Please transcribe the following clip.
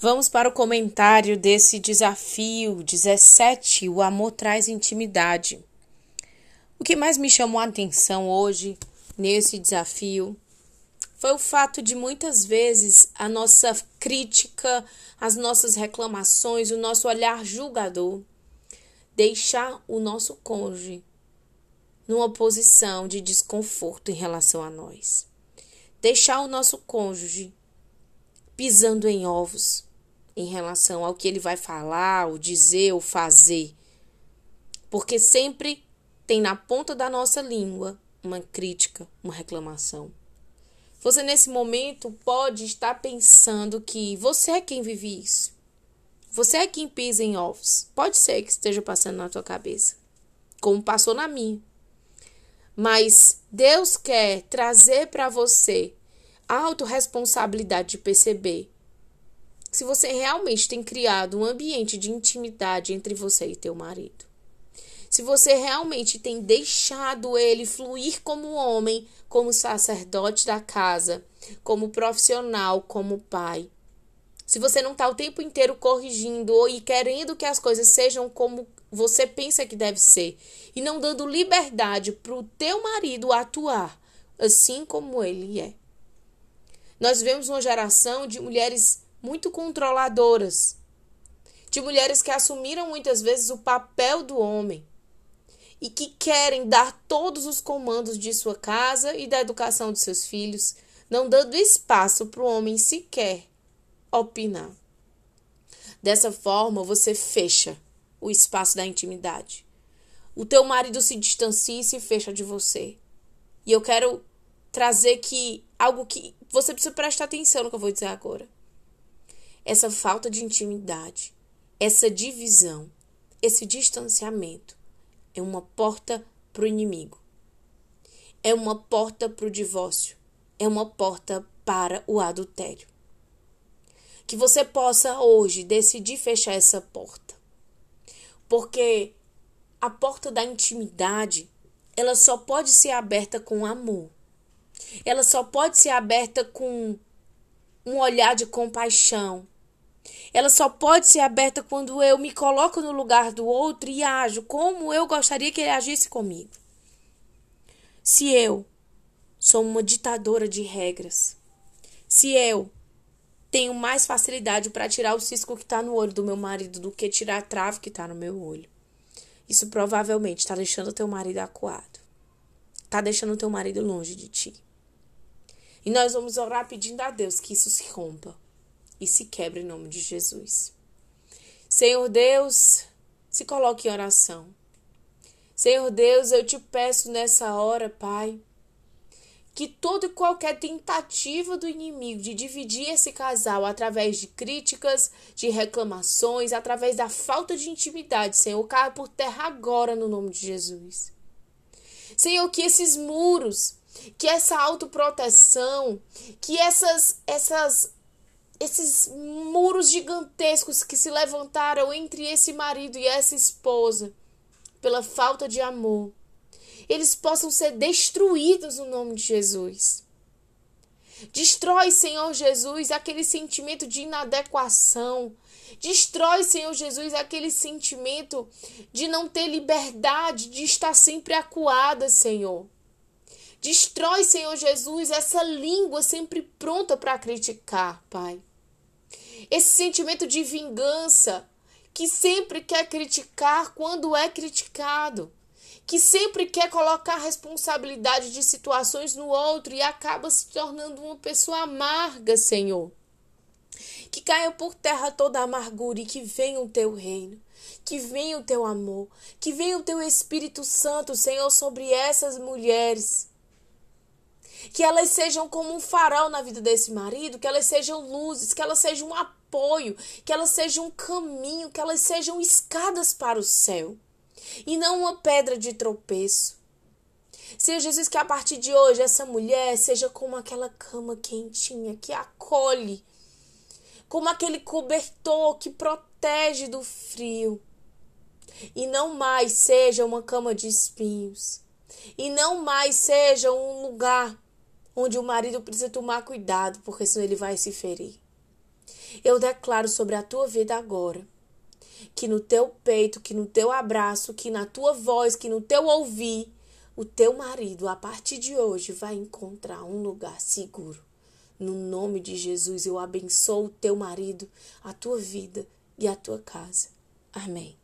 Vamos para o comentário desse desafio 17. O amor traz intimidade. O que mais me chamou a atenção hoje nesse desafio foi o fato de muitas vezes a nossa crítica, as nossas reclamações, o nosso olhar julgador deixar o nosso cônjuge numa posição de desconforto em relação a nós. Deixar o nosso cônjuge pisando em ovos em relação ao que ele vai falar, ou dizer, ou fazer. Porque sempre tem na ponta da nossa língua uma crítica, uma reclamação. Você nesse momento pode estar pensando que você é quem vive isso. Você é quem pisa em ovos. Pode ser que esteja passando na tua cabeça, como passou na minha. Mas Deus quer trazer para você a autorresponsabilidade de perceber se você realmente tem criado um ambiente de intimidade entre você e teu marido. Se você realmente tem deixado ele fluir como homem, como sacerdote da casa, como profissional, como pai. Se você não está o tempo inteiro corrigindo e querendo que as coisas sejam como você pensa que deve ser e não dando liberdade para o teu marido atuar assim como ele é. Nós vemos uma geração de mulheres muito controladoras, de mulheres que assumiram muitas vezes o papel do homem e que querem dar todos os comandos de sua casa e da educação de seus filhos, não dando espaço para o homem sequer opinar. Dessa forma, você fecha o espaço da intimidade. O teu marido se distancia e se fecha de você. E eu quero trazer que algo que você precisa prestar atenção no que eu vou dizer agora essa falta de intimidade, essa divisão, esse distanciamento é uma porta para o inimigo, é uma porta para o divórcio, é uma porta para o adultério. Que você possa hoje decidir fechar essa porta, porque a porta da intimidade ela só pode ser aberta com amor. Ela só pode ser aberta com um olhar de compaixão, ela só pode ser aberta quando eu me coloco no lugar do outro e ajo como eu gostaria que ele agisse comigo. Se eu sou uma ditadora de regras, se eu tenho mais facilidade para tirar o cisco que está no olho do meu marido do que tirar a trave que está no meu olho, isso provavelmente está deixando teu marido acuado. Está deixando teu marido longe de ti. E nós vamos orar pedindo a Deus que isso se rompa e se quebra em nome de Jesus. Senhor Deus, se coloque em oração. Senhor Deus, eu te peço nessa hora, Pai, que toda e qualquer tentativa do inimigo de dividir esse casal através de críticas, de reclamações, através da falta de intimidade, Senhor, caia por terra agora no nome de Jesus. Senhor, que esses muros, que essa autoproteção, que essas essas esses muros gigantescos que se levantaram entre esse marido e essa esposa pela falta de amor, eles possam ser destruídos no nome de Jesus. Destrói, Senhor Jesus, aquele sentimento de inadequação. Destrói, Senhor Jesus, aquele sentimento de não ter liberdade, de estar sempre acuada, Senhor. Destrói, Senhor Jesus, essa língua sempre pronta para criticar, Pai esse sentimento de vingança que sempre quer criticar quando é criticado, que sempre quer colocar responsabilidade de situações no outro e acaba se tornando uma pessoa amarga, Senhor. Que caia por terra toda a amargura e que venha o teu reino, que venha o teu amor, que venha o teu Espírito Santo, Senhor, sobre essas mulheres. Que elas sejam como um farol na vida desse marido, que elas sejam luzes, que elas sejam um apoio, que elas sejam um caminho, que elas sejam escadas para o céu. E não uma pedra de tropeço. Senhor Jesus, que a partir de hoje essa mulher seja como aquela cama quentinha que acolhe, como aquele cobertor que protege do frio, e não mais seja uma cama de espinhos, e não mais seja um lugar onde o marido precisa tomar cuidado, porque senão ele vai se ferir. Eu declaro sobre a tua vida agora que no teu peito, que no teu abraço, que na tua voz, que no teu ouvir, o teu marido, a partir de hoje, vai encontrar um lugar seguro. No nome de Jesus, eu abençoo o teu marido, a tua vida e a tua casa. Amém.